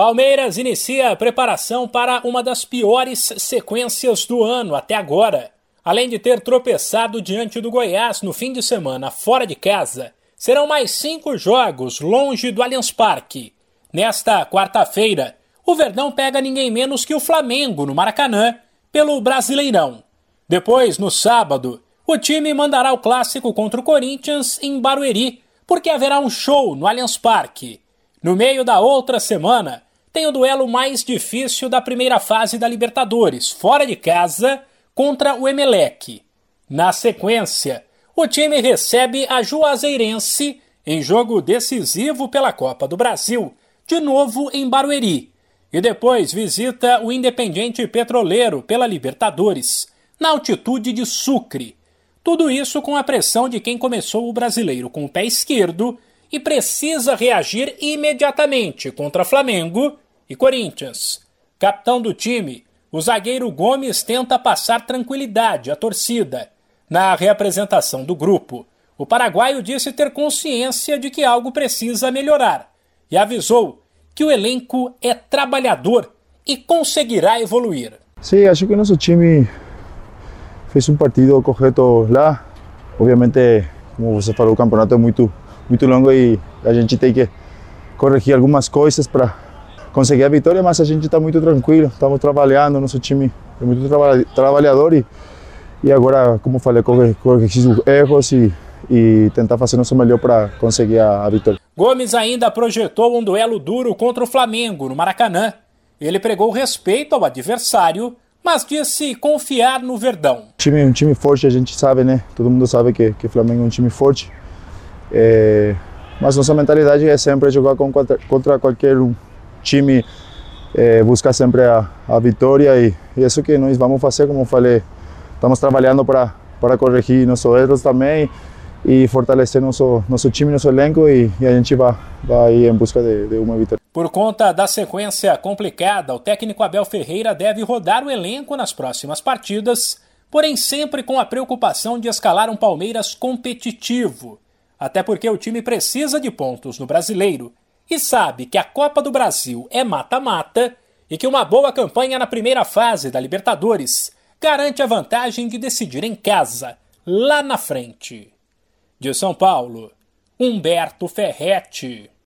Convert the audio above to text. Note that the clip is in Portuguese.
Palmeiras inicia a preparação para uma das piores sequências do ano até agora. Além de ter tropeçado diante do Goiás no fim de semana fora de casa, serão mais cinco jogos longe do Allianz Parque. Nesta quarta-feira, o Verdão pega ninguém menos que o Flamengo no Maracanã pelo Brasileirão. Depois, no sábado, o time mandará o clássico contra o Corinthians em Barueri, porque haverá um show no Allianz Parque. No meio da outra semana, tem o duelo mais difícil da primeira fase da Libertadores, fora de casa, contra o Emelec. Na sequência, o time recebe a Juazeirense em jogo decisivo pela Copa do Brasil, de novo em Barueri, e depois visita o Independiente Petroleiro pela Libertadores, na altitude de Sucre. Tudo isso com a pressão de quem começou o brasileiro com o pé esquerdo e precisa reagir imediatamente contra Flamengo e Corinthians. Capitão do time, o zagueiro Gomes tenta passar tranquilidade à torcida. Na reapresentação do grupo, o paraguaio disse ter consciência de que algo precisa melhorar e avisou que o elenco é trabalhador e conseguirá evoluir. Sim, acho que nosso time fez um partido correto lá. Obviamente, como você falou, o campeonato é muito muito longo e a gente tem que corrigir algumas coisas para conseguir a vitória, mas a gente está muito tranquilo, estamos trabalhando, nosso time é muito traba trabalhador e, e agora, como falei, corrigir os erros e, e tentar fazer nosso melhor para conseguir a, a vitória. Gomes ainda projetou um duelo duro contra o Flamengo no Maracanã. Ele pregou respeito ao adversário, mas disse confiar no Verdão. time, um time forte, a gente sabe, né? Todo mundo sabe que, que o Flamengo é um time forte. É, mas nossa mentalidade é sempre jogar contra, contra qualquer time, é, buscar sempre a, a vitória e, e isso que nós vamos fazer, como falei, estamos trabalhando para para corrigir nossos erros também e fortalecer nosso nosso time, nosso elenco e, e a gente vai vai em busca de, de uma vitória. Por conta da sequência complicada, o técnico Abel Ferreira deve rodar o elenco nas próximas partidas, porém sempre com a preocupação de escalar um Palmeiras competitivo até porque o time precisa de pontos no brasileiro e sabe que a Copa do Brasil é mata-mata e que uma boa campanha na primeira fase da Libertadores garante a vantagem de decidir em casa, lá na frente. De São Paulo, Humberto Ferretti.